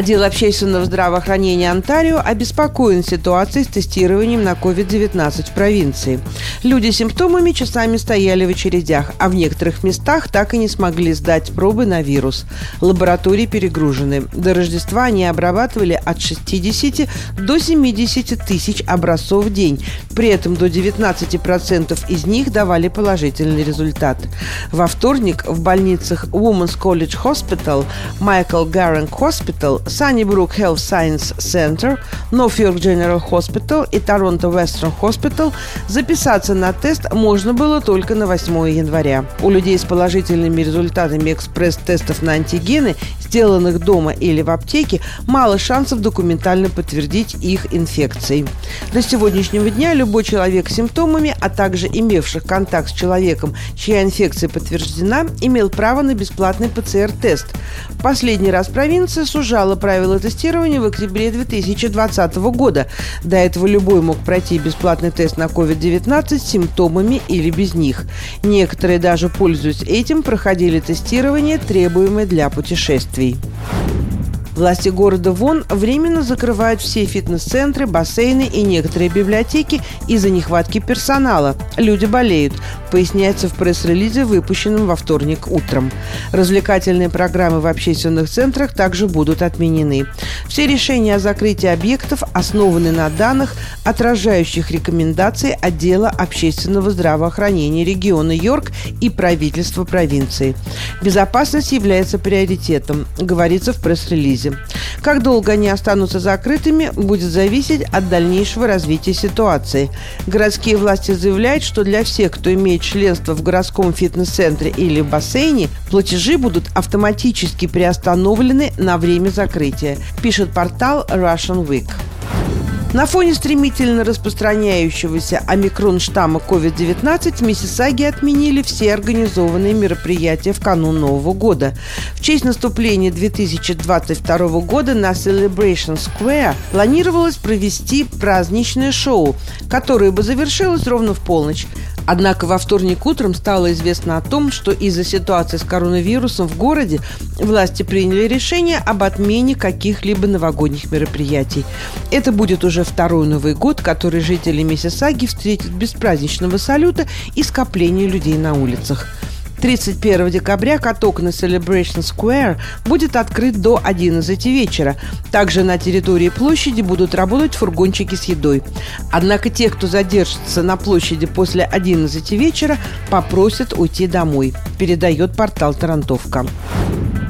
Отдел общественного здравоохранения Онтарио обеспокоен ситуацией с тестированием на COVID-19 в провинции. Люди с симптомами часами стояли в очередях, а в некоторых местах так и не смогли сдать пробы на вирус. Лаборатории перегружены. До Рождества они обрабатывали от 60 до 70 тысяч образцов в день. При этом до 19% из них давали положительный результат. Во вторник в больницах Women's College Hospital, Michael Garang Hospital Sunnybrook Health Science Center, Norfolk General Hospital и Toronto Western Hospital записаться на тест можно было только на 8 января. У людей с положительными результатами экспресс-тестов на антигены, сделанных дома или в аптеке, мало шансов документально подтвердить их инфекцией. До сегодняшнего дня любой человек с симптомами, а также имевших контакт с человеком, чья инфекция подтверждена, имел право на бесплатный ПЦР-тест. Последний раз провинция сужала правила тестирования в октябре 2020 года. До этого любой мог пройти бесплатный тест на COVID-19 с симптомами или без них. Некоторые даже, пользуясь этим, проходили тестирование, требуемое для путешествий. Власти города Вон временно закрывают все фитнес-центры, бассейны и некоторые библиотеки из-за нехватки персонала. Люди болеют, поясняется в пресс-релизе, выпущенном во вторник утром. Развлекательные программы в общественных центрах также будут отменены. Все решения о закрытии объектов основаны на данных, отражающих рекомендации отдела общественного здравоохранения региона Йорк и правительства провинции. Безопасность является приоритетом, говорится в пресс-релизе. Как долго они останутся закрытыми, будет зависеть от дальнейшего развития ситуации. Городские власти заявляют, что для всех, кто имеет членство в городском фитнес-центре или бассейне, платежи будут автоматически приостановлены на время закрытия, пишет портал Russian Week. На фоне стремительно распространяющегося омикрон-штамма COVID-19 в Миссисаге отменили все организованные мероприятия в канун Нового года. В честь наступления 2022 года на Celebration Square планировалось провести праздничное шоу, которое бы завершилось ровно в полночь. Однако во вторник утром стало известно о том, что из-за ситуации с коронавирусом в городе власти приняли решение об отмене каких-либо новогодних мероприятий. Это будет уже второй Новый год, который жители Миссисаги встретят без праздничного салюта и скопления людей на улицах. 31 декабря каток на Celebration Square будет открыт до 11 вечера. Также на территории площади будут работать фургончики с едой. Однако тех, кто задержится на площади после 11 вечера, попросят уйти домой, передает портал Тарантовка.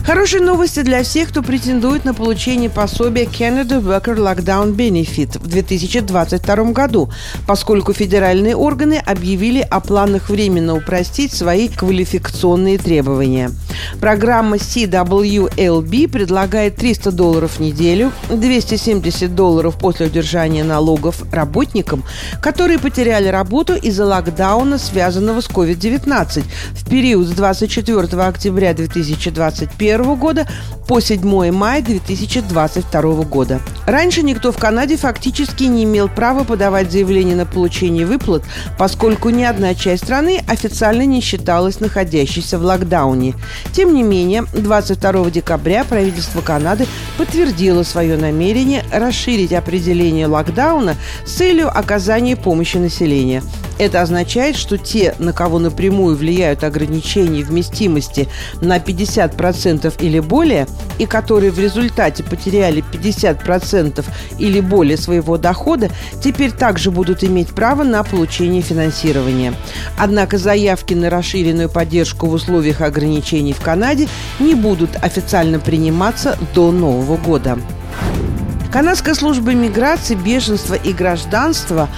Хорошие новости для всех, кто претендует на получение пособия Canada Worker Lockdown Benefit в 2022 году, поскольку федеральные органы объявили о планах временно упростить свои квалификационные требования. Программа CWLB предлагает 300 долларов в неделю, 270 долларов после удержания налогов работникам, которые потеряли работу из-за локдауна, связанного с COVID-19 в период с 24 октября 2021 2021 года по 7 мая 2022 года. Раньше никто в Канаде фактически не имел права подавать заявление на получение выплат, поскольку ни одна часть страны официально не считалась находящейся в локдауне. Тем не менее, 22 декабря правительство Канады подтвердило свое намерение расширить определение локдауна с целью оказания помощи населению. Это означает, что те, на кого напрямую влияют ограничения вместимости на 50% или более, и которые в результате потеряли 50% или более своего дохода, теперь также будут иметь право на получение финансирования. Однако заявки на расширенную поддержку в условиях ограничений в Канаде не будут официально приниматься до Нового года. Канадская служба миграции, беженства и гражданства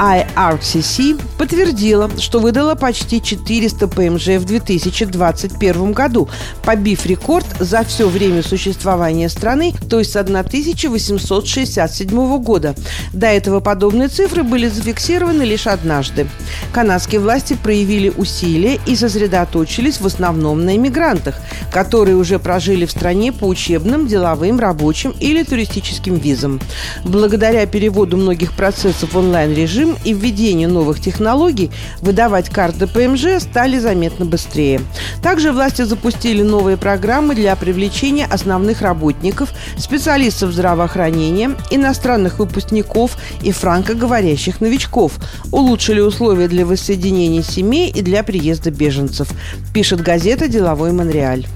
IRCC подтвердила, что выдала почти 400 ПМЖ в 2021 году, побив рекорд за все время существования страны, то есть с 1867 года. До этого подобные цифры были зафиксированы лишь однажды. Канадские власти проявили усилия и сосредоточились в основном на иммигрантах, которые уже прожили в стране по учебным, деловым, рабочим или туристическим визам. Благодаря переводу многих процессов в онлайн-режим и введению новых технологий, выдавать карты ПМЖ стали заметно быстрее. Также власти запустили новые программы для привлечения основных работников, специалистов здравоохранения, иностранных выпускников и франкоговорящих новичков, улучшили условия для воссоединения семей и для приезда беженцев, пишет газета «Деловой Монреаль».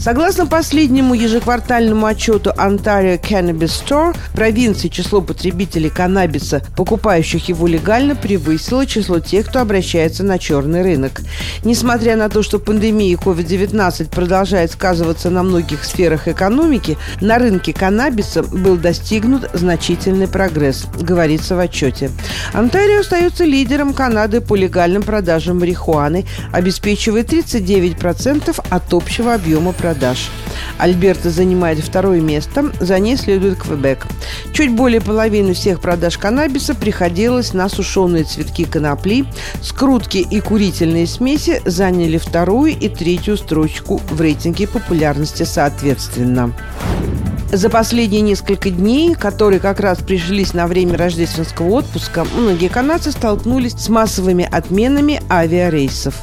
Согласно последнему ежеквартальному отчету Ontario Cannabis Store, провинции число потребителей каннабиса, покупающих его легально, превысило число тех, кто обращается на черный рынок. Несмотря на то, что пандемия COVID-19 продолжает сказываться на многих сферах экономики, на рынке каннабиса был достигнут значительный прогресс, говорится в отчете. Онтарио остается лидером Канады по легальным продажам марихуаны, обеспечивая 39% от общего объема продаж продаж. Альберта занимает второе место, за ней следует Квебек. Чуть более половины всех продаж каннабиса приходилось на сушеные цветки конопли. Скрутки и курительные смеси заняли вторую и третью строчку в рейтинге популярности соответственно. За последние несколько дней, которые как раз прижились на время рождественского отпуска, многие канадцы столкнулись с массовыми отменами авиарейсов.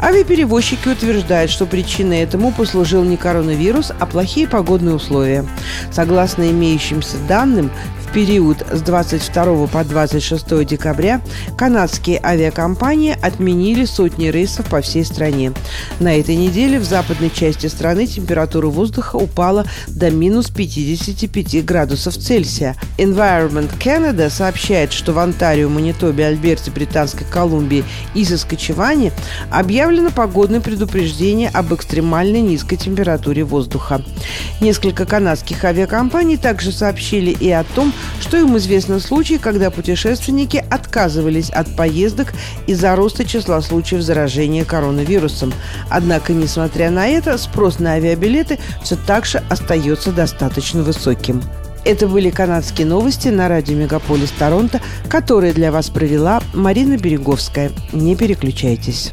Авиаперевозчики утверждают, что причиной этому послужил не коронавирус, а плохие погодные условия. Согласно имеющимся данным, период с 22 по 26 декабря канадские авиакомпании отменили сотни рейсов по всей стране. На этой неделе в западной части страны температура воздуха упала до минус 55 градусов Цельсия. Environment Canada сообщает, что в Онтарио, Манитобе, Альберте, Британской Колумбии и Соскочеване объявлено погодное предупреждение об экстремальной низкой температуре воздуха. Несколько канадских авиакомпаний также сообщили и о том, что им известны случаи, когда путешественники отказывались от поездок из-за роста числа случаев заражения коронавирусом. Однако, несмотря на это, спрос на авиабилеты все так же остается достаточно высоким. Это были канадские новости на радио «Мегаполис Торонто», которые для вас провела Марина Береговская. Не переключайтесь.